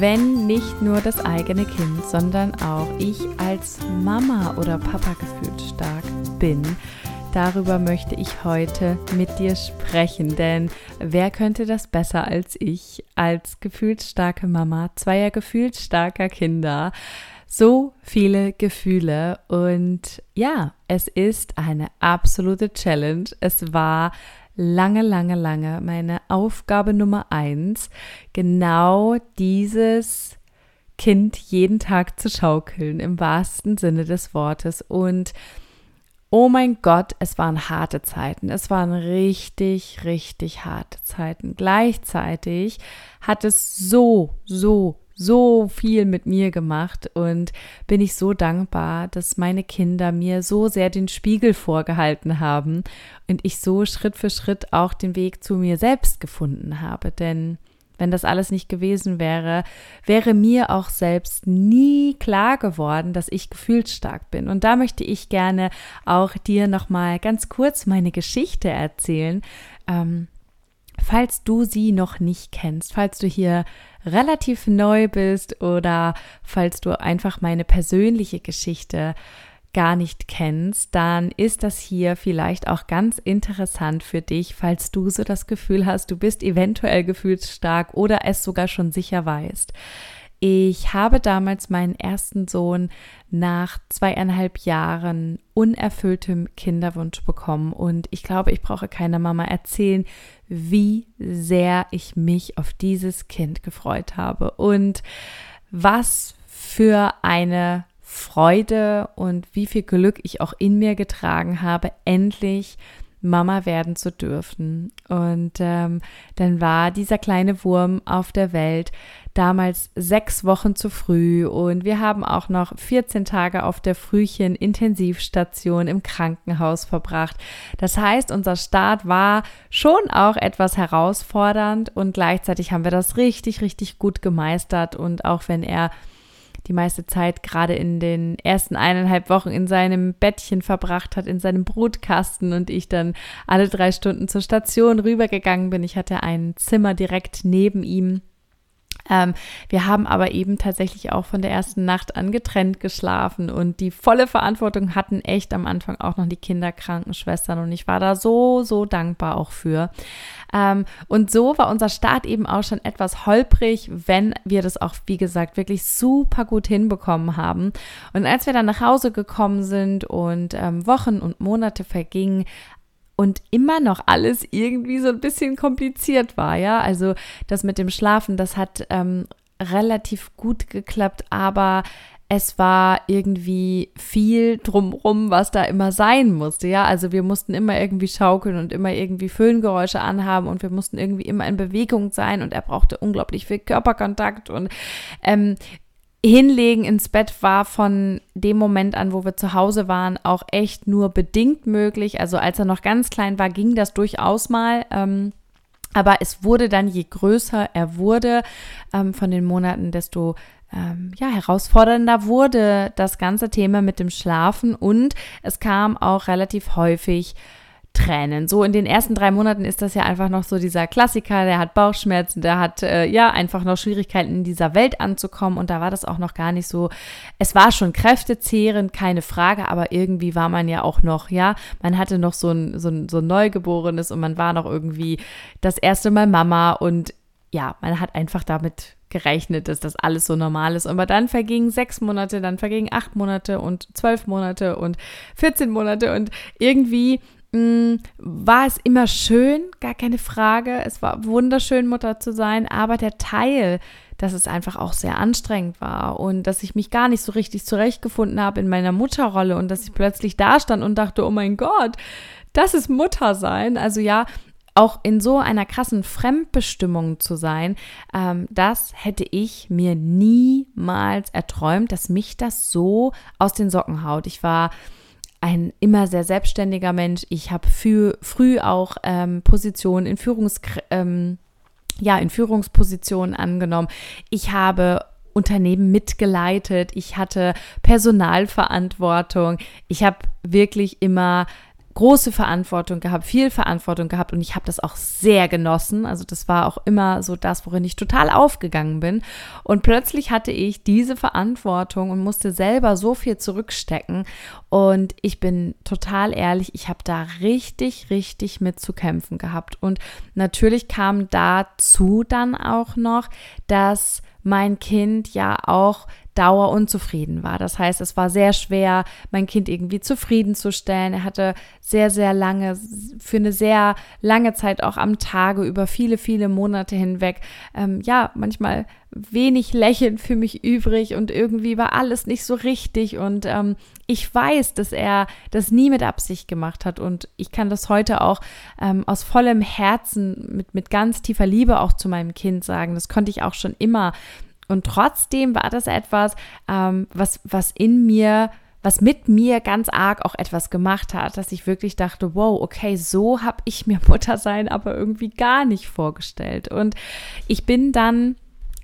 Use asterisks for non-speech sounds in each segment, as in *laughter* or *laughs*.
wenn nicht nur das eigene Kind, sondern auch ich als Mama oder Papa gefühlt stark bin. Darüber möchte ich heute mit dir sprechen, denn wer könnte das besser als ich, als gefühlsstarke Mama zweier gefühlsstarker Kinder? So viele Gefühle und ja, es ist eine absolute Challenge. Es war lange, lange, lange meine Aufgabe Nummer eins, genau dieses Kind jeden Tag zu schaukeln, im wahrsten Sinne des Wortes. Und oh mein Gott, es waren harte Zeiten. Es waren richtig, richtig harte Zeiten. Gleichzeitig hat es so, so, so viel mit mir gemacht und bin ich so dankbar, dass meine Kinder mir so sehr den Spiegel vorgehalten haben und ich so Schritt für Schritt auch den Weg zu mir selbst gefunden habe. Denn wenn das alles nicht gewesen wäre, wäre mir auch selbst nie klar geworden, dass ich gefühlsstark bin. Und da möchte ich gerne auch dir nochmal ganz kurz meine Geschichte erzählen. Ähm, falls du sie noch nicht kennst, falls du hier relativ neu bist oder falls du einfach meine persönliche Geschichte gar nicht kennst, dann ist das hier vielleicht auch ganz interessant für dich, falls du so das Gefühl hast, du bist eventuell gefühlsstark oder es sogar schon sicher weißt. Ich habe damals meinen ersten Sohn nach zweieinhalb Jahren unerfülltem Kinderwunsch bekommen. Und ich glaube, ich brauche keiner Mama erzählen, wie sehr ich mich auf dieses Kind gefreut habe. Und was für eine Freude und wie viel Glück ich auch in mir getragen habe, endlich Mama werden zu dürfen. Und ähm, dann war dieser kleine Wurm auf der Welt damals sechs Wochen zu früh und wir haben auch noch 14 Tage auf der Frühchen-Intensivstation im Krankenhaus verbracht. Das heißt, unser Start war schon auch etwas herausfordernd und gleichzeitig haben wir das richtig, richtig gut gemeistert und auch wenn er die meiste Zeit gerade in den ersten eineinhalb Wochen in seinem Bettchen verbracht hat, in seinem Brutkasten und ich dann alle drei Stunden zur Station rübergegangen bin. Ich hatte ein Zimmer direkt neben ihm ähm, wir haben aber eben tatsächlich auch von der ersten Nacht an getrennt geschlafen und die volle Verantwortung hatten echt am Anfang auch noch die Kinderkrankenschwestern und ich war da so, so dankbar auch für. Ähm, und so war unser Start eben auch schon etwas holprig, wenn wir das auch, wie gesagt, wirklich super gut hinbekommen haben. Und als wir dann nach Hause gekommen sind und ähm, Wochen und Monate vergingen, und immer noch alles irgendwie so ein bisschen kompliziert war, ja. Also das mit dem Schlafen, das hat ähm, relativ gut geklappt, aber es war irgendwie viel drumrum, was da immer sein musste, ja. Also wir mussten immer irgendwie schaukeln und immer irgendwie Föhngeräusche anhaben und wir mussten irgendwie immer in Bewegung sein und er brauchte unglaublich viel Körperkontakt und ähm, Hinlegen ins Bett war von dem Moment an, wo wir zu Hause waren, auch echt nur bedingt möglich. Also als er noch ganz klein war, ging das durchaus mal. Ähm, aber es wurde dann, je größer er wurde, ähm, von den Monaten, desto ähm, ja, herausfordernder wurde das ganze Thema mit dem Schlafen und es kam auch relativ häufig Tränen. So in den ersten drei Monaten ist das ja einfach noch so dieser Klassiker, der hat Bauchschmerzen, der hat äh, ja einfach noch Schwierigkeiten in dieser Welt anzukommen und da war das auch noch gar nicht so. Es war schon kräftezehrend, keine Frage, aber irgendwie war man ja auch noch, ja, man hatte noch so ein, so ein, so ein Neugeborenes und man war noch irgendwie das erste Mal Mama und ja, man hat einfach damit gerechnet, dass das alles so normal ist. Aber dann vergingen sechs Monate, dann vergingen acht Monate und zwölf Monate und 14 Monate und irgendwie war es immer schön, gar keine Frage. Es war wunderschön, Mutter zu sein, aber der Teil, dass es einfach auch sehr anstrengend war und dass ich mich gar nicht so richtig zurechtgefunden habe in meiner Mutterrolle und dass ich plötzlich da stand und dachte, oh mein Gott, das ist Mutter sein. Also ja, auch in so einer krassen Fremdbestimmung zu sein, ähm, das hätte ich mir niemals erträumt, dass mich das so aus den Socken haut. Ich war ein immer sehr selbstständiger Mensch. Ich habe früh auch ähm, Positionen in Führungs ähm, ja, in Führungspositionen angenommen. Ich habe Unternehmen mitgeleitet. Ich hatte Personalverantwortung. Ich habe wirklich immer große Verantwortung gehabt, viel Verantwortung gehabt und ich habe das auch sehr genossen. Also das war auch immer so das, worin ich total aufgegangen bin. Und plötzlich hatte ich diese Verantwortung und musste selber so viel zurückstecken. Und ich bin total ehrlich, ich habe da richtig, richtig mit zu kämpfen gehabt. Und natürlich kam dazu dann auch noch, dass mein Kind ja auch Dauer unzufrieden war. Das heißt, es war sehr schwer, mein Kind irgendwie zufriedenzustellen. Er hatte sehr, sehr lange, für eine sehr lange Zeit auch am Tage über viele, viele Monate hinweg, ähm, ja, manchmal wenig Lächeln für mich übrig und irgendwie war alles nicht so richtig. Und ähm, ich weiß, dass er das nie mit Absicht gemacht hat und ich kann das heute auch ähm, aus vollem Herzen, mit, mit ganz tiefer Liebe auch zu meinem Kind sagen. Das konnte ich auch schon immer und trotzdem war das etwas, ähm, was, was in mir, was mit mir ganz arg auch etwas gemacht hat, dass ich wirklich dachte, wow, okay, so habe ich mir *laughs* Mutter sein aber irgendwie gar nicht vorgestellt. Und ich bin dann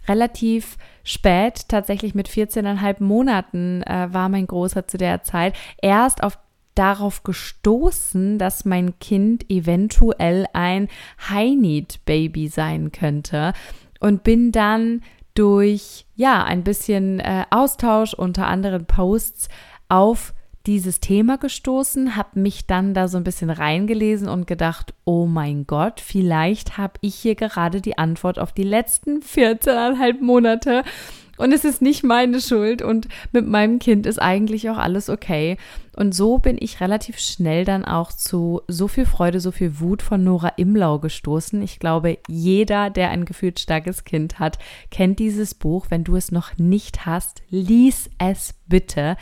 relativ spät, tatsächlich mit 14,5 Monaten äh, war mein Großer zu der Zeit, erst auf darauf gestoßen, dass mein Kind eventuell ein High-Need-Baby sein könnte und bin dann durch ja ein bisschen äh, Austausch unter anderen Posts auf dieses Thema gestoßen, habe mich dann da so ein bisschen reingelesen und gedacht, oh mein Gott, vielleicht habe ich hier gerade die Antwort auf die letzten 14,5 Monate und es ist nicht meine Schuld und mit meinem Kind ist eigentlich auch alles okay. Und so bin ich relativ schnell dann auch zu so viel Freude, so viel Wut von Nora Imlau gestoßen. Ich glaube, jeder, der ein gefühlt starkes Kind hat, kennt dieses Buch. Wenn du es noch nicht hast, lies es bitte.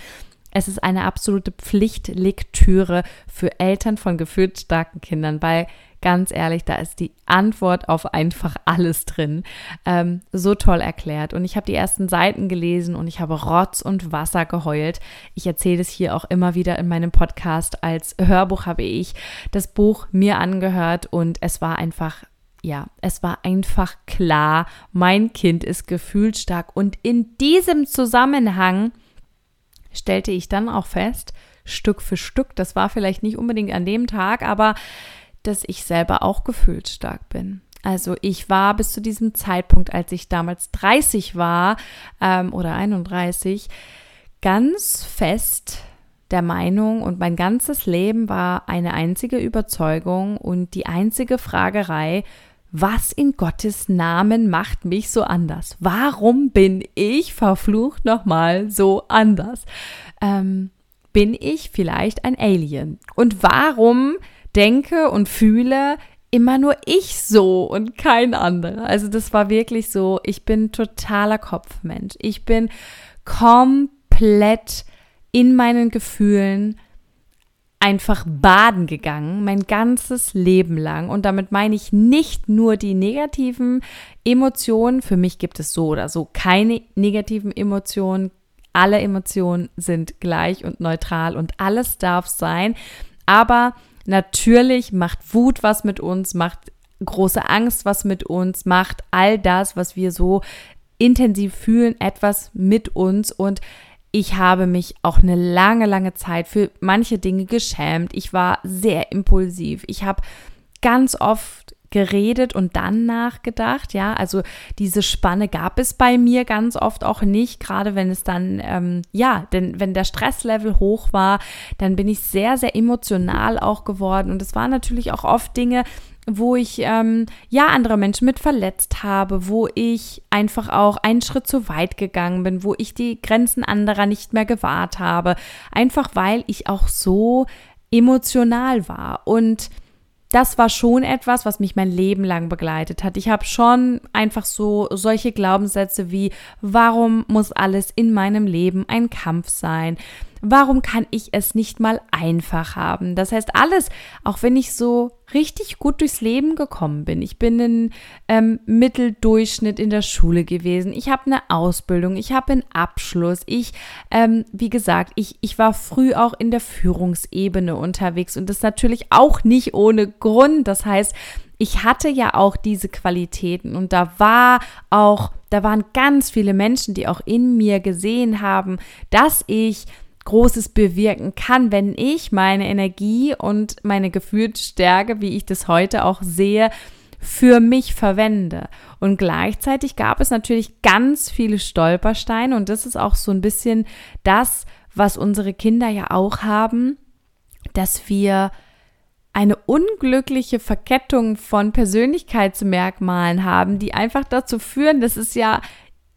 Es ist eine absolute Pflichtlektüre für Eltern von gefühlt starken Kindern, weil ganz ehrlich, da ist die Antwort auf einfach alles drin. Ähm, so toll erklärt. Und ich habe die ersten Seiten gelesen und ich habe Rotz und Wasser geheult. Ich erzähle es hier auch immer wieder in meinem Podcast. Als Hörbuch habe ich das Buch mir angehört und es war einfach ja, es war einfach klar, mein Kind ist gefühlsstark. Und in diesem Zusammenhang stellte ich dann auch fest, Stück für Stück, das war vielleicht nicht unbedingt an dem Tag, aber dass ich selber auch gefühlsstark bin. Also ich war bis zu diesem Zeitpunkt, als ich damals 30 war ähm, oder 31, ganz fest der Meinung und mein ganzes Leben war eine einzige Überzeugung und die einzige Fragerei, was in Gottes Namen macht mich so anders? Warum bin ich verflucht nochmal so anders? Ähm, bin ich vielleicht ein Alien? Und warum denke und fühle immer nur ich so und kein anderer. Also das war wirklich so, ich bin totaler Kopfmensch. Ich bin komplett in meinen Gefühlen einfach baden gegangen, mein ganzes Leben lang. Und damit meine ich nicht nur die negativen Emotionen. Für mich gibt es so oder so keine negativen Emotionen. Alle Emotionen sind gleich und neutral und alles darf sein. Aber Natürlich macht Wut was mit uns, macht große Angst was mit uns, macht all das, was wir so intensiv fühlen, etwas mit uns und ich habe mich auch eine lange, lange Zeit für manche Dinge geschämt. Ich war sehr impulsiv. Ich habe ganz oft geredet und dann nachgedacht. Ja, also diese Spanne gab es bei mir ganz oft auch nicht, gerade wenn es dann, ähm, ja, denn wenn der Stresslevel hoch war, dann bin ich sehr, sehr emotional auch geworden. Und es waren natürlich auch oft Dinge, wo ich ähm, ja andere Menschen mit verletzt habe, wo ich einfach auch einen Schritt zu weit gegangen bin, wo ich die Grenzen anderer nicht mehr gewahrt habe, einfach weil ich auch so emotional war und das war schon etwas, was mich mein Leben lang begleitet hat. Ich habe schon einfach so solche Glaubenssätze wie, warum muss alles in meinem Leben ein Kampf sein? Warum kann ich es nicht mal einfach haben? Das heißt, alles, auch wenn ich so richtig gut durchs Leben gekommen bin. Ich bin in ähm, Mitteldurchschnitt in der Schule gewesen. Ich habe eine Ausbildung, ich habe einen Abschluss. Ich, ähm, wie gesagt, ich, ich war früh auch in der Führungsebene unterwegs und das natürlich auch nicht ohne Grund. Das heißt, ich hatte ja auch diese Qualitäten und da war auch, da waren ganz viele Menschen, die auch in mir gesehen haben, dass ich Großes bewirken kann, wenn ich meine Energie und meine Gefühlsstärke, wie ich das heute auch sehe, für mich verwende. Und gleichzeitig gab es natürlich ganz viele Stolpersteine und das ist auch so ein bisschen das, was unsere Kinder ja auch haben, dass wir eine unglückliche Verkettung von Persönlichkeitsmerkmalen haben, die einfach dazu führen, dass es ja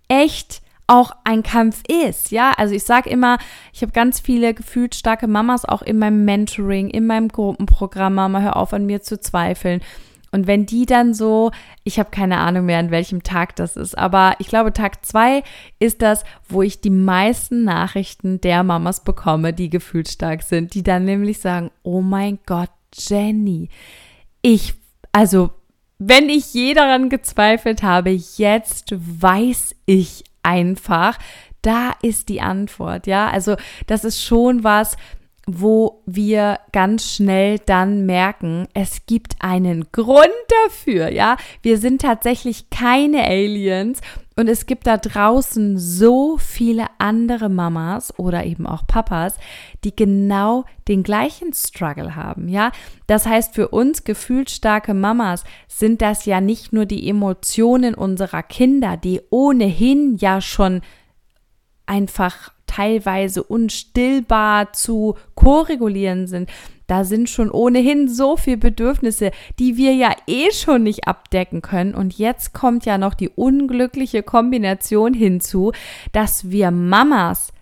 echt auch ein Kampf ist, ja. Also ich sage immer, ich habe ganz viele gefühlt starke Mamas auch in meinem Mentoring, in meinem Gruppenprogramm, Mama, hör auf an mir zu zweifeln. Und wenn die dann so, ich habe keine Ahnung mehr, an welchem Tag das ist, aber ich glaube, Tag zwei ist das, wo ich die meisten Nachrichten der Mamas bekomme, die gefühlt stark sind, die dann nämlich sagen, oh mein Gott, Jenny, ich, also, wenn ich je daran gezweifelt habe, jetzt weiß ich einfach, da ist die Antwort, ja. Also das ist schon was, wo wir ganz schnell dann merken, es gibt einen Grund dafür, ja. Wir sind tatsächlich keine Aliens und es gibt da draußen so viele andere Mamas oder eben auch Papas, die genau den gleichen Struggle haben, ja. Das heißt, für uns gefühlt starke Mamas sind das ja nicht nur die Emotionen unserer Kinder, die ohnehin ja schon einfach teilweise unstillbar zu koregulieren sind. Da sind schon ohnehin so viele Bedürfnisse, die wir ja eh schon nicht abdecken können. Und jetzt kommt ja noch die unglückliche Kombination hinzu, dass wir Mamas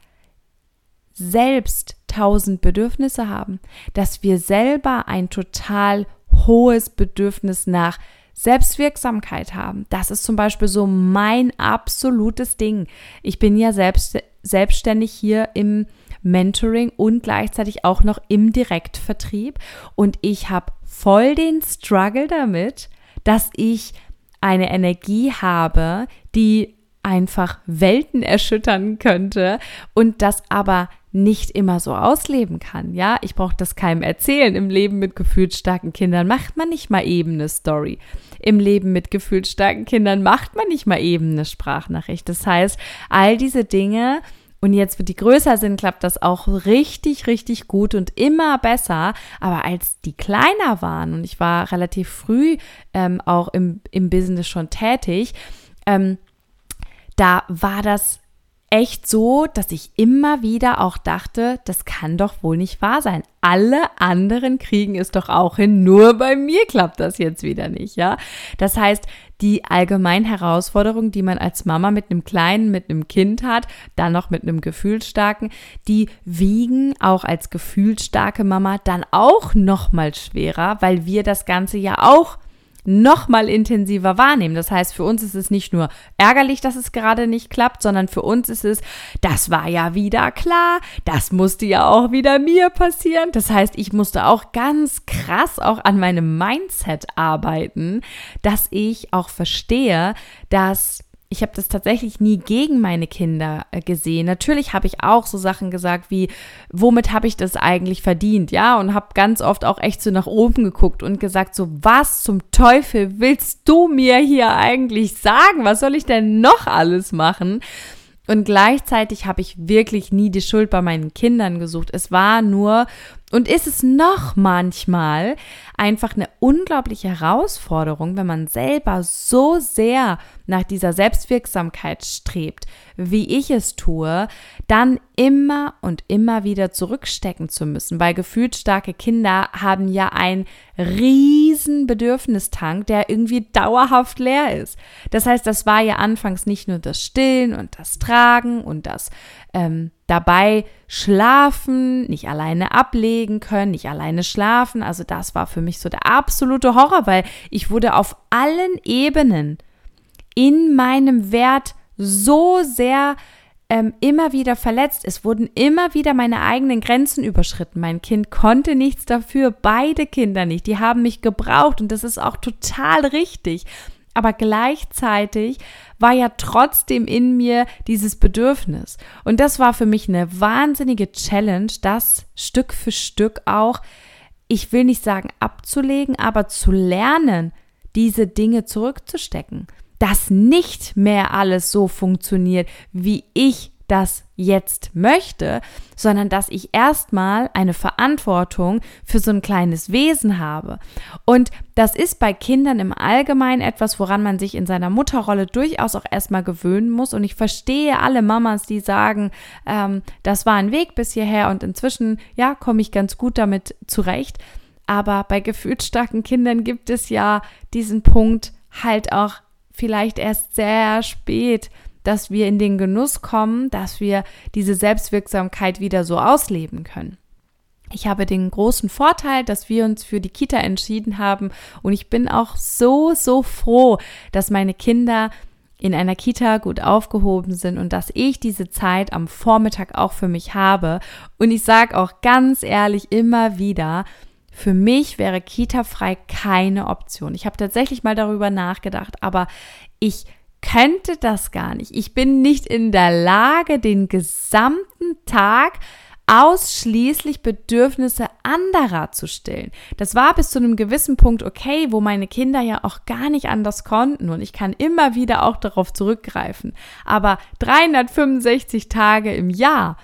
selbst tausend Bedürfnisse haben, dass wir selber ein total hohes Bedürfnis nach Selbstwirksamkeit haben. Das ist zum Beispiel so mein absolutes Ding. Ich bin ja selbst, selbstständig hier im Mentoring und gleichzeitig auch noch im Direktvertrieb. Und ich habe voll den Struggle damit, dass ich eine Energie habe, die einfach Welten erschüttern könnte und das aber nicht immer so ausleben kann. Ja, ich brauche das keinem erzählen. Im Leben mit gefühlsstarken Kindern macht man nicht mal eben eine Story. Im Leben mit gefühlsstarken Kindern macht man nicht mal eben eine Sprachnachricht. Das heißt, all diese Dinge und jetzt, die größer sind, klappt das auch richtig, richtig gut und immer besser. Aber als die kleiner waren und ich war relativ früh ähm, auch im, im Business schon tätig, ähm, da war das echt so, dass ich immer wieder auch dachte, das kann doch wohl nicht wahr sein. Alle anderen kriegen es doch auch hin, nur bei mir klappt das jetzt wieder nicht, ja? Das heißt, die allgemeinen Herausforderungen, die man als Mama mit einem kleinen, mit einem Kind hat, dann noch mit einem gefühlsstarken, die wiegen auch als gefühlsstarke Mama dann auch noch mal schwerer, weil wir das Ganze ja auch noch mal intensiver wahrnehmen. Das heißt, für uns ist es nicht nur ärgerlich, dass es gerade nicht klappt, sondern für uns ist es, das war ja wieder klar, das musste ja auch wieder mir passieren. Das heißt, ich musste auch ganz krass auch an meinem Mindset arbeiten, dass ich auch verstehe, dass ich habe das tatsächlich nie gegen meine Kinder äh, gesehen. Natürlich habe ich auch so Sachen gesagt wie, womit habe ich das eigentlich verdient? Ja, und habe ganz oft auch echt so nach oben geguckt und gesagt, so, was zum Teufel willst du mir hier eigentlich sagen? Was soll ich denn noch alles machen? Und gleichzeitig habe ich wirklich nie die Schuld bei meinen Kindern gesucht. Es war nur und ist es noch manchmal einfach eine unglaubliche Herausforderung, wenn man selber so sehr nach dieser Selbstwirksamkeit strebt, wie ich es tue, dann immer und immer wieder zurückstecken zu müssen, weil gefühlt starke Kinder haben ja einen riesen Bedürfnistank, der irgendwie dauerhaft leer ist. Das heißt, das war ja anfangs nicht nur das Stillen und das Tragen und das ähm, dabei schlafen, nicht alleine ablegen können, nicht alleine schlafen. Also das war für mich so der absolute Horror, weil ich wurde auf allen Ebenen in meinem Wert so sehr ähm, immer wieder verletzt. Es wurden immer wieder meine eigenen Grenzen überschritten. Mein Kind konnte nichts dafür, beide Kinder nicht. Die haben mich gebraucht und das ist auch total richtig. Aber gleichzeitig war ja trotzdem in mir dieses Bedürfnis. Und das war für mich eine wahnsinnige Challenge, das Stück für Stück auch, ich will nicht sagen abzulegen, aber zu lernen, diese Dinge zurückzustecken dass nicht mehr alles so funktioniert, wie ich das jetzt möchte, sondern dass ich erstmal eine Verantwortung für so ein kleines Wesen habe. Und das ist bei Kindern im Allgemeinen etwas, woran man sich in seiner Mutterrolle durchaus auch erstmal gewöhnen muss. Und ich verstehe alle Mamas, die sagen, ähm, das war ein Weg bis hierher und inzwischen, ja, komme ich ganz gut damit zurecht. Aber bei gefühlsstarken Kindern gibt es ja diesen Punkt halt auch vielleicht erst sehr spät, dass wir in den Genuss kommen, dass wir diese Selbstwirksamkeit wieder so ausleben können. Ich habe den großen Vorteil, dass wir uns für die Kita entschieden haben und ich bin auch so, so froh, dass meine Kinder in einer Kita gut aufgehoben sind und dass ich diese Zeit am Vormittag auch für mich habe. Und ich sage auch ganz ehrlich immer wieder, für mich wäre Kita-frei keine Option. Ich habe tatsächlich mal darüber nachgedacht, aber ich könnte das gar nicht. Ich bin nicht in der Lage, den gesamten Tag ausschließlich Bedürfnisse anderer zu stillen. Das war bis zu einem gewissen Punkt okay, wo meine Kinder ja auch gar nicht anders konnten und ich kann immer wieder auch darauf zurückgreifen. Aber 365 Tage im Jahr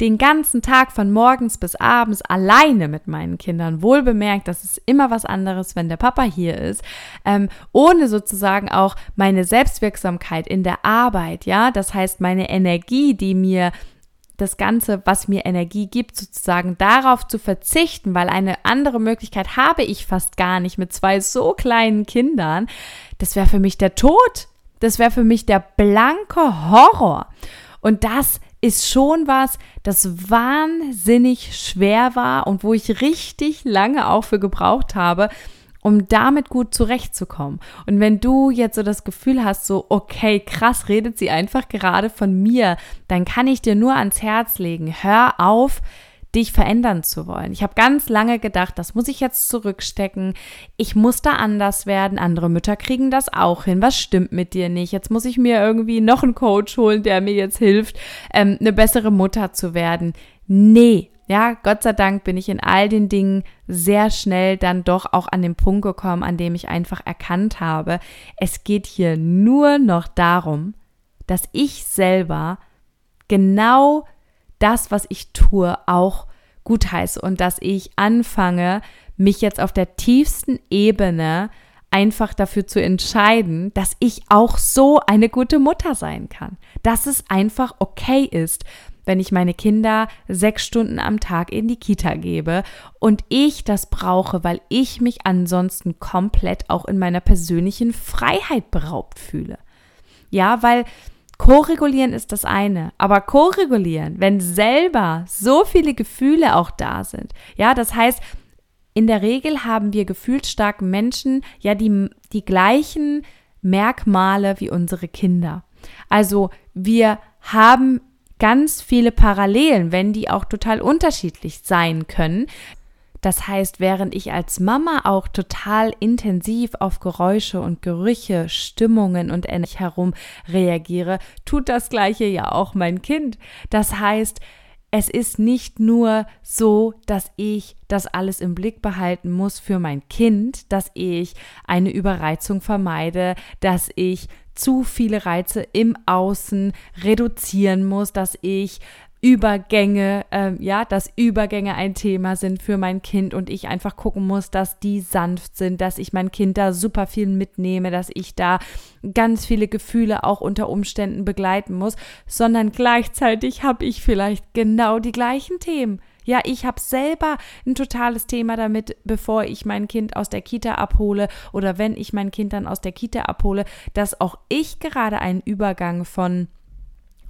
den ganzen Tag von morgens bis abends alleine mit meinen Kindern. Wohl bemerkt, das ist immer was anderes, wenn der Papa hier ist, ähm, ohne sozusagen auch meine Selbstwirksamkeit in der Arbeit, ja, das heißt meine Energie, die mir das Ganze, was mir Energie gibt, sozusagen darauf zu verzichten, weil eine andere Möglichkeit habe ich fast gar nicht mit zwei so kleinen Kindern, das wäre für mich der Tod. Das wäre für mich der blanke Horror. Und das ist schon was, das wahnsinnig schwer war und wo ich richtig lange auch für gebraucht habe, um damit gut zurechtzukommen. Und wenn du jetzt so das Gefühl hast, so, okay, krass, redet sie einfach gerade von mir, dann kann ich dir nur ans Herz legen, hör auf, dich verändern zu wollen. Ich habe ganz lange gedacht, das muss ich jetzt zurückstecken. Ich muss da anders werden. Andere Mütter kriegen das auch hin. Was stimmt mit dir nicht? Jetzt muss ich mir irgendwie noch einen Coach holen, der mir jetzt hilft, ähm, eine bessere Mutter zu werden. Nee, ja, Gott sei Dank bin ich in all den Dingen sehr schnell dann doch auch an den Punkt gekommen, an dem ich einfach erkannt habe, es geht hier nur noch darum, dass ich selber genau das, was ich tue, auch gutheiße und dass ich anfange, mich jetzt auf der tiefsten Ebene einfach dafür zu entscheiden, dass ich auch so eine gute Mutter sein kann. Dass es einfach okay ist, wenn ich meine Kinder sechs Stunden am Tag in die Kita gebe und ich das brauche, weil ich mich ansonsten komplett auch in meiner persönlichen Freiheit beraubt fühle. Ja, weil Co-regulieren ist das eine, aber co-regulieren, wenn selber so viele Gefühle auch da sind. Ja, das heißt, in der Regel haben wir gefühlsstarke Menschen ja die, die gleichen Merkmale wie unsere Kinder. Also wir haben ganz viele Parallelen, wenn die auch total unterschiedlich sein können. Das heißt, während ich als Mama auch total intensiv auf Geräusche und Gerüche, Stimmungen und ähnlich herum reagiere, tut das gleiche ja auch mein Kind. Das heißt, es ist nicht nur so, dass ich das alles im Blick behalten muss für mein Kind, dass ich eine Überreizung vermeide, dass ich zu viele Reize im Außen reduzieren muss, dass ich Übergänge, ähm, ja, dass Übergänge ein Thema sind für mein Kind und ich einfach gucken muss, dass die sanft sind, dass ich mein Kind da super viel mitnehme, dass ich da ganz viele Gefühle auch unter Umständen begleiten muss, sondern gleichzeitig habe ich vielleicht genau die gleichen Themen. Ja, ich habe selber ein totales Thema damit, bevor ich mein Kind aus der Kita abhole oder wenn ich mein Kind dann aus der Kita abhole, dass auch ich gerade einen Übergang von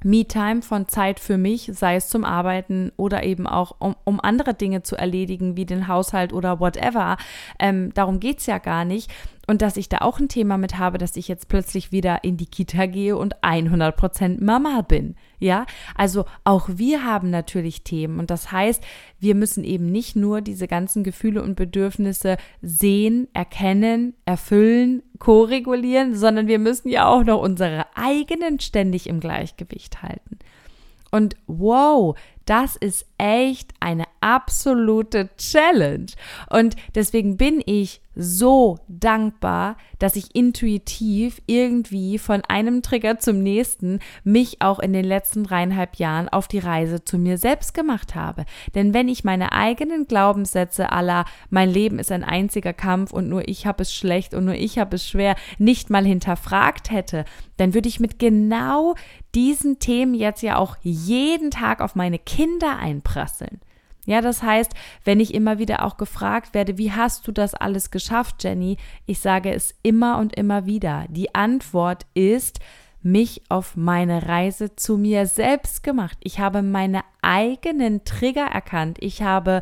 Me-Time, von Zeit für mich, sei es zum Arbeiten oder eben auch um, um andere Dinge zu erledigen, wie den Haushalt oder whatever. Ähm, darum geht es ja gar nicht. Und dass ich da auch ein Thema mit habe, dass ich jetzt plötzlich wieder in die Kita gehe und 100% Mama bin. Ja, also auch wir haben natürlich Themen und das heißt, wir müssen eben nicht nur diese ganzen Gefühle und Bedürfnisse sehen, erkennen, erfüllen, koregulieren, sondern wir müssen ja auch noch unsere eigenen ständig im Gleichgewicht halten. Und wow, das ist echt eine absolute Challenge. Und deswegen bin ich so dankbar, dass ich intuitiv irgendwie von einem Trigger zum nächsten mich auch in den letzten dreieinhalb Jahren auf die Reise zu mir selbst gemacht habe. Denn wenn ich meine eigenen Glaubenssätze aller mein Leben ist ein einziger Kampf und nur ich habe es schlecht und nur ich habe es schwer nicht mal hinterfragt hätte, dann würde ich mit genau diesen Themen jetzt ja auch jeden Tag auf meine Kinder einprasseln. Ja, das heißt, wenn ich immer wieder auch gefragt werde, wie hast du das alles geschafft, Jenny? Ich sage es immer und immer wieder. Die Antwort ist, mich auf meine Reise zu mir selbst gemacht. Ich habe meine eigenen Trigger erkannt. Ich habe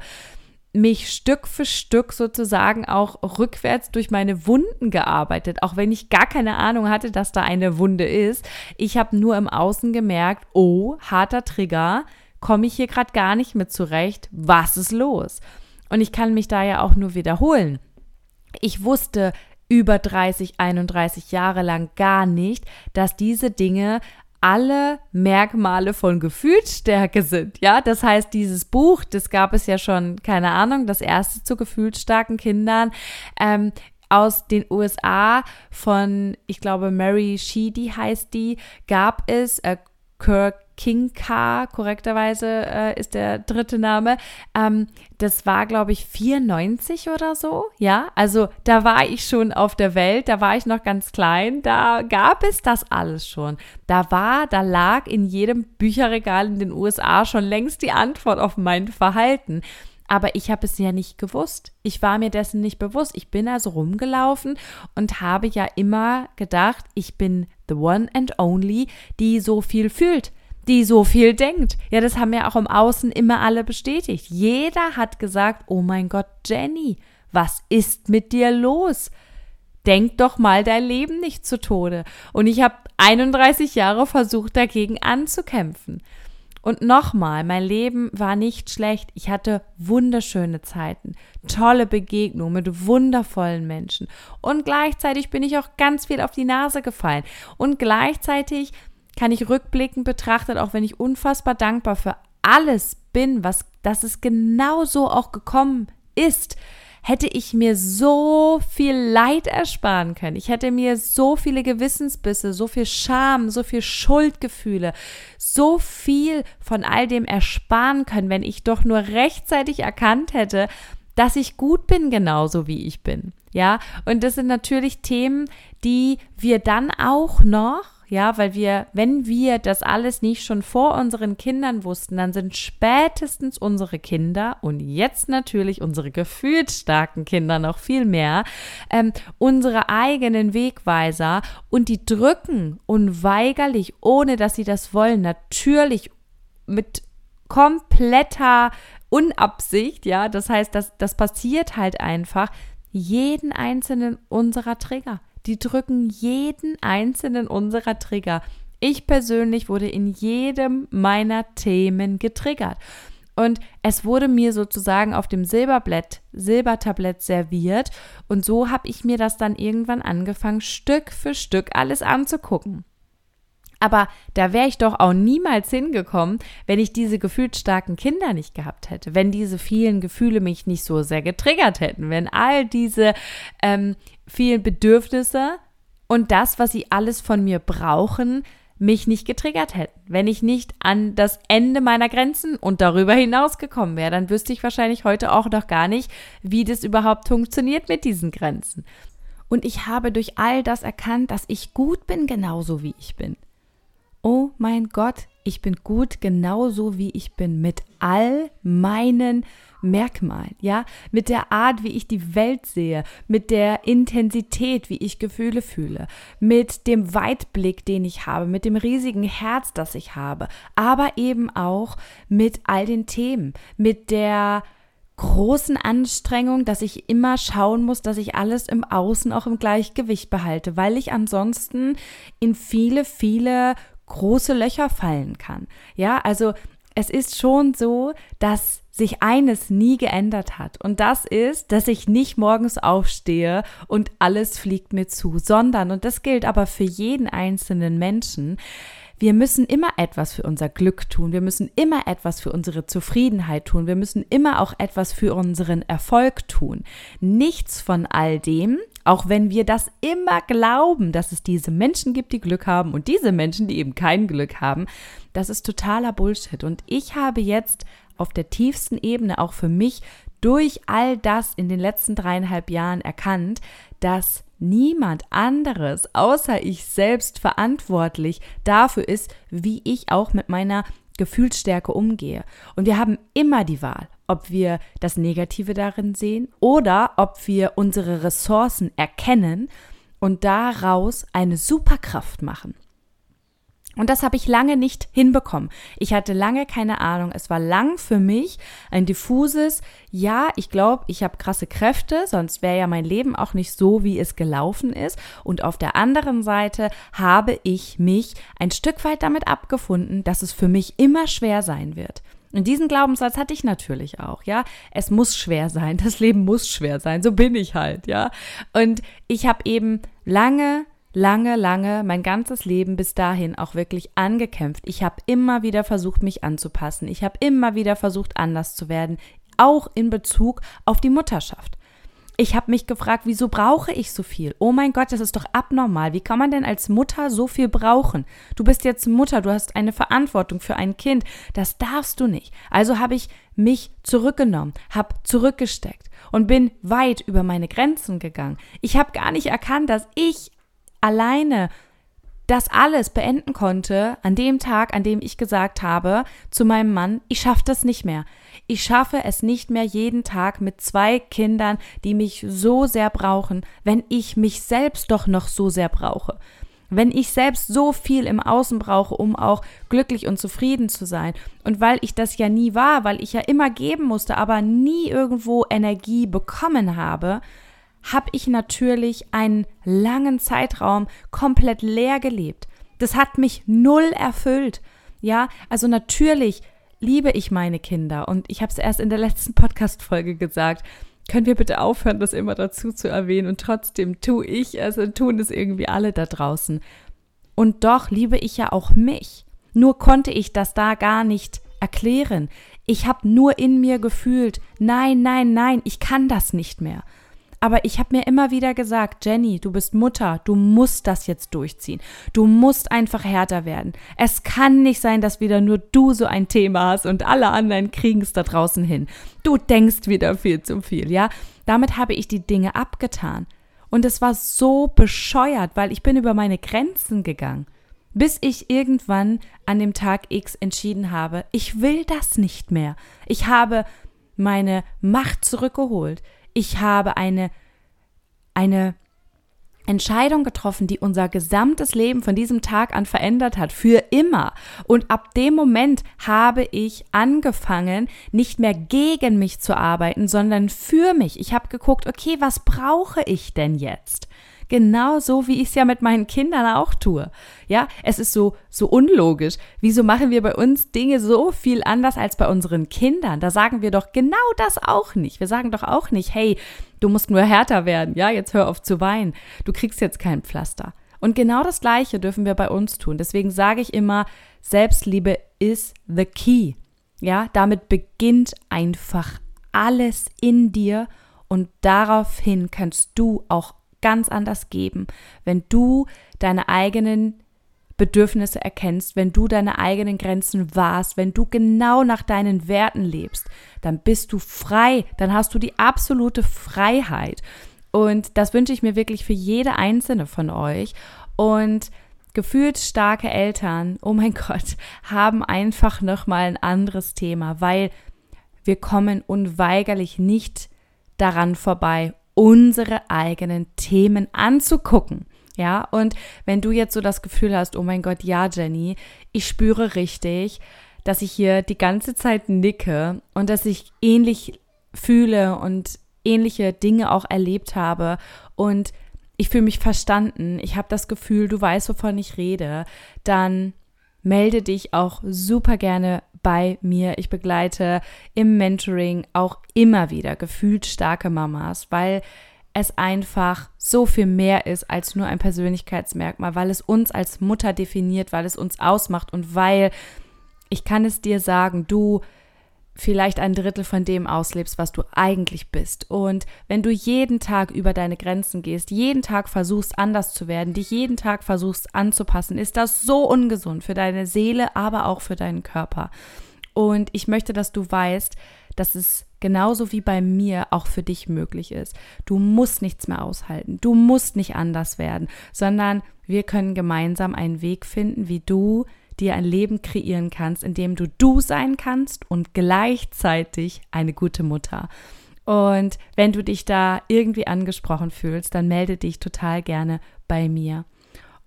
mich Stück für Stück sozusagen auch rückwärts durch meine Wunden gearbeitet, auch wenn ich gar keine Ahnung hatte, dass da eine Wunde ist. Ich habe nur im Außen gemerkt, oh, harter Trigger, komme ich hier gerade gar nicht mit zurecht. Was ist los? Und ich kann mich da ja auch nur wiederholen. Ich wusste über 30, 31 Jahre lang gar nicht, dass diese Dinge alle Merkmale von Gefühlsstärke sind. Ja, das heißt, dieses Buch, das gab es ja schon, keine Ahnung, das erste zu gefühlsstarken Kindern. Ähm, aus den USA von, ich glaube, Mary Sheedy heißt die, gab es, äh, Kirk King K, korrekterweise äh, ist der dritte Name. Ähm, das war, glaube ich, 94 oder so. Ja, also da war ich schon auf der Welt, da war ich noch ganz klein, da gab es das alles schon. Da war, da lag in jedem Bücherregal in den USA schon längst die Antwort auf mein Verhalten. Aber ich habe es ja nicht gewusst. Ich war mir dessen nicht bewusst. Ich bin also rumgelaufen und habe ja immer gedacht, ich bin the one and only, die so viel fühlt die so viel denkt. Ja, das haben ja auch im Außen immer alle bestätigt. Jeder hat gesagt, oh mein Gott, Jenny, was ist mit dir los? Denk doch mal dein Leben nicht zu Tode. Und ich habe 31 Jahre versucht, dagegen anzukämpfen. Und nochmal, mein Leben war nicht schlecht. Ich hatte wunderschöne Zeiten, tolle Begegnungen mit wundervollen Menschen. Und gleichzeitig bin ich auch ganz viel auf die Nase gefallen. Und gleichzeitig kann ich rückblickend betrachtet, auch wenn ich unfassbar dankbar für alles bin, was, dass es genau so auch gekommen ist, hätte ich mir so viel Leid ersparen können. Ich hätte mir so viele Gewissensbisse, so viel Scham, so viel Schuldgefühle, so viel von all dem ersparen können, wenn ich doch nur rechtzeitig erkannt hätte, dass ich gut bin, genauso wie ich bin. Ja, und das sind natürlich Themen, die wir dann auch noch ja, weil wir, wenn wir das alles nicht schon vor unseren Kindern wussten, dann sind spätestens unsere Kinder und jetzt natürlich unsere gefühlsstarken Kinder noch viel mehr, ähm, unsere eigenen Wegweiser und die drücken unweigerlich, ohne dass sie das wollen, natürlich mit kompletter Unabsicht, ja, das heißt, das, das passiert halt einfach, jeden einzelnen unserer Trigger. Die drücken jeden einzelnen unserer Trigger. Ich persönlich wurde in jedem meiner Themen getriggert. Und es wurde mir sozusagen auf dem Silberblatt, Silbertablett serviert. Und so habe ich mir das dann irgendwann angefangen, Stück für Stück alles anzugucken. Aber da wäre ich doch auch niemals hingekommen, wenn ich diese gefühlsstarken Kinder nicht gehabt hätte, wenn diese vielen Gefühle mich nicht so sehr getriggert hätten, wenn all diese ähm, vielen Bedürfnisse und das, was sie alles von mir brauchen, mich nicht getriggert hätten. Wenn ich nicht an das Ende meiner Grenzen und darüber hinaus gekommen wäre, dann wüsste ich wahrscheinlich heute auch noch gar nicht, wie das überhaupt funktioniert mit diesen Grenzen. Und ich habe durch all das erkannt, dass ich gut bin, genauso wie ich bin oh mein Gott, ich bin gut genauso wie ich bin, mit all meinen Merkmalen, ja, mit der Art, wie ich die Welt sehe, mit der Intensität, wie ich Gefühle fühle, mit dem Weitblick, den ich habe, mit dem riesigen Herz, das ich habe, aber eben auch mit all den Themen, mit der großen Anstrengung, dass ich immer schauen muss, dass ich alles im Außen auch im Gleichgewicht behalte, weil ich ansonsten in viele, viele große Löcher fallen kann. Ja, also es ist schon so, dass sich eines nie geändert hat. Und das ist, dass ich nicht morgens aufstehe und alles fliegt mir zu, sondern, und das gilt aber für jeden einzelnen Menschen, wir müssen immer etwas für unser Glück tun. Wir müssen immer etwas für unsere Zufriedenheit tun. Wir müssen immer auch etwas für unseren Erfolg tun. Nichts von all dem, auch wenn wir das immer glauben, dass es diese Menschen gibt, die Glück haben und diese Menschen, die eben kein Glück haben, das ist totaler Bullshit. Und ich habe jetzt auf der tiefsten Ebene auch für mich durch all das in den letzten dreieinhalb Jahren erkannt, dass niemand anderes außer ich selbst verantwortlich dafür ist, wie ich auch mit meiner Gefühlsstärke umgehe. Und wir haben immer die Wahl, ob wir das Negative darin sehen oder ob wir unsere Ressourcen erkennen und daraus eine Superkraft machen. Und das habe ich lange nicht hinbekommen. Ich hatte lange keine Ahnung. Es war lang für mich ein diffuses, ja, ich glaube, ich habe krasse Kräfte, sonst wäre ja mein Leben auch nicht so, wie es gelaufen ist. Und auf der anderen Seite habe ich mich ein Stück weit damit abgefunden, dass es für mich immer schwer sein wird. Und diesen Glaubenssatz hatte ich natürlich auch, ja. Es muss schwer sein, das Leben muss schwer sein, so bin ich halt, ja. Und ich habe eben lange lange, lange, mein ganzes Leben bis dahin auch wirklich angekämpft. Ich habe immer wieder versucht, mich anzupassen. Ich habe immer wieder versucht, anders zu werden, auch in Bezug auf die Mutterschaft. Ich habe mich gefragt, wieso brauche ich so viel? Oh mein Gott, das ist doch abnormal. Wie kann man denn als Mutter so viel brauchen? Du bist jetzt Mutter, du hast eine Verantwortung für ein Kind. Das darfst du nicht. Also habe ich mich zurückgenommen, habe zurückgesteckt und bin weit über meine Grenzen gegangen. Ich habe gar nicht erkannt, dass ich alleine das alles beenden konnte an dem Tag, an dem ich gesagt habe zu meinem Mann, ich schaffe das nicht mehr. Ich schaffe es nicht mehr jeden Tag mit zwei Kindern, die mich so sehr brauchen, wenn ich mich selbst doch noch so sehr brauche. Wenn ich selbst so viel im Außen brauche, um auch glücklich und zufrieden zu sein. Und weil ich das ja nie war, weil ich ja immer geben musste, aber nie irgendwo Energie bekommen habe, habe ich natürlich einen langen Zeitraum komplett leer gelebt. Das hat mich null erfüllt. Ja, also natürlich liebe ich meine Kinder und ich habe es erst in der letzten *laughs* Podcast-Folge gesagt. Können wir bitte aufhören, das immer dazu zu erwähnen und trotzdem tue ich es und tun es irgendwie alle da draußen. Und doch liebe ich ja auch mich. Nur konnte ich das da gar nicht erklären. Ich habe nur in mir gefühlt, nein, nein, nein, ich kann das nicht mehr. Aber ich habe mir immer wieder gesagt, Jenny, du bist Mutter, du musst das jetzt durchziehen. Du musst einfach härter werden. Es kann nicht sein, dass wieder nur du so ein Thema hast und alle anderen kriegen es da draußen hin. Du denkst wieder viel zu viel, ja? Damit habe ich die Dinge abgetan. Und es war so bescheuert, weil ich bin über meine Grenzen gegangen. Bis ich irgendwann an dem Tag X entschieden habe, ich will das nicht mehr. Ich habe meine Macht zurückgeholt ich habe eine, eine Entscheidung getroffen, die unser gesamtes Leben von diesem Tag an verändert hat, für immer. Und ab dem Moment habe ich angefangen, nicht mehr gegen mich zu arbeiten, sondern für mich. Ich habe geguckt, okay, was brauche ich denn jetzt? Genauso wie ich es ja mit meinen Kindern auch tue. Ja, es ist so, so unlogisch. Wieso machen wir bei uns Dinge so viel anders als bei unseren Kindern? Da sagen wir doch genau das auch nicht. Wir sagen doch auch nicht, hey, du musst nur härter werden. Ja, jetzt hör auf zu weinen. Du kriegst jetzt kein Pflaster. Und genau das Gleiche dürfen wir bei uns tun. Deswegen sage ich immer, Selbstliebe is the key. Ja, damit beginnt einfach alles in dir und daraufhin kannst du auch ganz anders geben, wenn du deine eigenen Bedürfnisse erkennst, wenn du deine eigenen Grenzen wahrst, wenn du genau nach deinen Werten lebst, dann bist du frei, dann hast du die absolute Freiheit. Und das wünsche ich mir wirklich für jede einzelne von euch. Und gefühlt starke Eltern, oh mein *laughs* Gott, haben einfach nochmal ein anderes Thema, weil wir kommen unweigerlich nicht daran vorbei, unsere eigenen Themen anzugucken. Ja, und wenn du jetzt so das Gefühl hast, oh mein Gott, ja, Jenny, ich spüre richtig, dass ich hier die ganze Zeit nicke und dass ich ähnlich fühle und ähnliche Dinge auch erlebt habe und ich fühle mich verstanden, ich habe das Gefühl, du weißt, wovon ich rede, dann melde dich auch super gerne bei mir. Ich begleite im Mentoring auch immer wieder gefühlt starke Mamas, weil es einfach so viel mehr ist als nur ein Persönlichkeitsmerkmal, weil es uns als Mutter definiert, weil es uns ausmacht und weil ich kann es dir sagen, du vielleicht ein Drittel von dem auslebst, was du eigentlich bist. Und wenn du jeden Tag über deine Grenzen gehst, jeden Tag versuchst anders zu werden, dich jeden Tag versuchst anzupassen, ist das so ungesund für deine Seele, aber auch für deinen Körper. Und ich möchte, dass du weißt, dass es genauso wie bei mir auch für dich möglich ist. Du musst nichts mehr aushalten. Du musst nicht anders werden, sondern wir können gemeinsam einen Weg finden, wie du dir ein Leben kreieren kannst, in dem du du sein kannst und gleichzeitig eine gute Mutter. Und wenn du dich da irgendwie angesprochen fühlst, dann melde dich total gerne bei mir.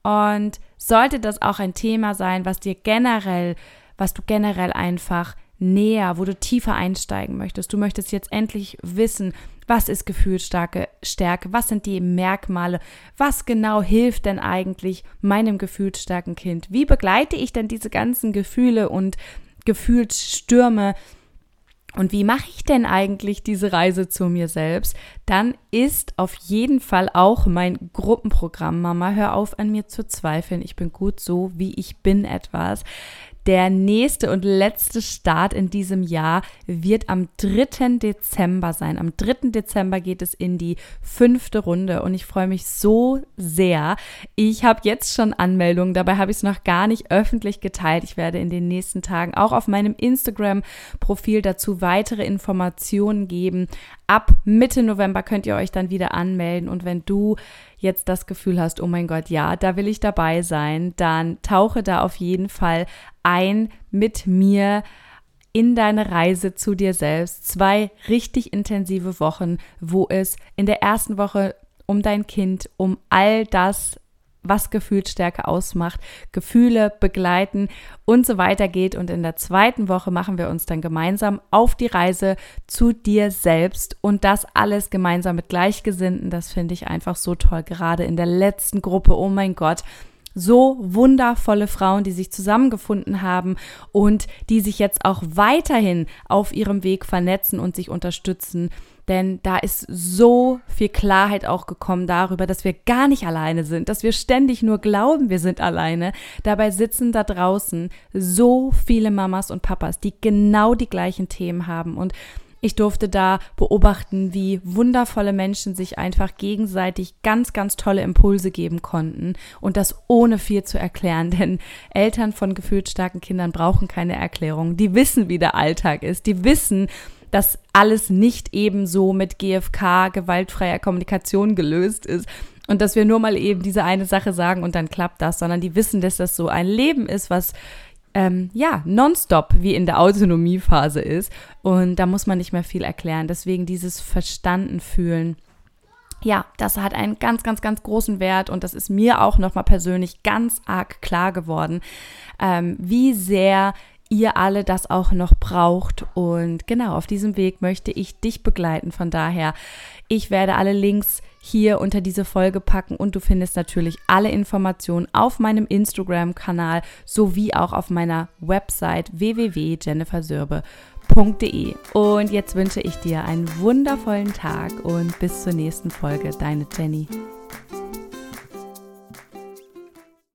Und sollte das auch ein Thema sein, was dir generell, was du generell einfach näher, wo du tiefer einsteigen möchtest. Du möchtest jetzt endlich wissen, was ist gefühlsstarke Stärke, was sind die Merkmale, was genau hilft denn eigentlich meinem gefühlsstarken Kind? Wie begleite ich denn diese ganzen Gefühle und Gefühlsstürme? Und wie mache ich denn eigentlich diese Reise zu mir selbst? Dann ist auf jeden Fall auch mein Gruppenprogramm Mama, hör auf an mir zu zweifeln. Ich bin gut so, wie ich bin etwas. Der nächste und letzte Start in diesem Jahr wird am 3. Dezember sein. Am 3. Dezember geht es in die fünfte Runde und ich freue mich so sehr. Ich habe jetzt schon Anmeldungen, dabei habe ich es noch gar nicht öffentlich geteilt. Ich werde in den nächsten Tagen auch auf meinem Instagram-Profil dazu weitere Informationen geben. Ab Mitte November könnt ihr euch dann wieder anmelden und wenn du jetzt das Gefühl hast, oh mein Gott, ja, da will ich dabei sein, dann tauche da auf jeden Fall ein mit mir in deine Reise zu dir selbst. Zwei richtig intensive Wochen, wo es in der ersten Woche um dein Kind, um all das was Gefühlsstärke ausmacht, Gefühle begleiten und so weiter geht. Und in der zweiten Woche machen wir uns dann gemeinsam auf die Reise zu dir selbst und das alles gemeinsam mit Gleichgesinnten. Das finde ich einfach so toll, gerade in der letzten Gruppe. Oh mein Gott so wundervolle Frauen, die sich zusammengefunden haben und die sich jetzt auch weiterhin auf ihrem Weg vernetzen und sich unterstützen. Denn da ist so viel Klarheit auch gekommen darüber, dass wir gar nicht alleine sind, dass wir ständig nur glauben, wir sind alleine. Dabei sitzen da draußen so viele Mamas und Papas, die genau die gleichen Themen haben. Und ich durfte da beobachten, wie wundervolle Menschen sich einfach gegenseitig ganz, ganz tolle Impulse geben konnten und das ohne viel zu erklären, *laughs* denn Eltern von gefühlsstarken Kindern brauchen keine Erklärung. Die wissen, wie der Alltag ist. Die wissen, dass alles nicht ebenso mit GFK, gewaltfreier Kommunikation gelöst ist. Und dass wir nur mal eben diese eine Sache sagen und dann klappt das, sondern die wissen, dass das so ein Leben ist, was ähm, ja, nonstop wie in der Autonomiephase ist. Und da muss man nicht mehr viel erklären. Deswegen dieses Verstanden fühlen. Ja, das hat einen ganz, ganz, ganz großen Wert und das ist mir auch nochmal persönlich ganz arg klar geworden, ähm, wie sehr ihr alle das auch noch braucht. Und genau, auf diesem Weg möchte ich dich begleiten. Von daher, ich werde alle Links hier unter diese Folge packen und du findest natürlich alle Informationen auf meinem Instagram-Kanal sowie auch auf meiner Website www.jennifersürbe.de. Und jetzt wünsche ich dir einen wundervollen Tag und bis zur nächsten Folge. Deine Jenny.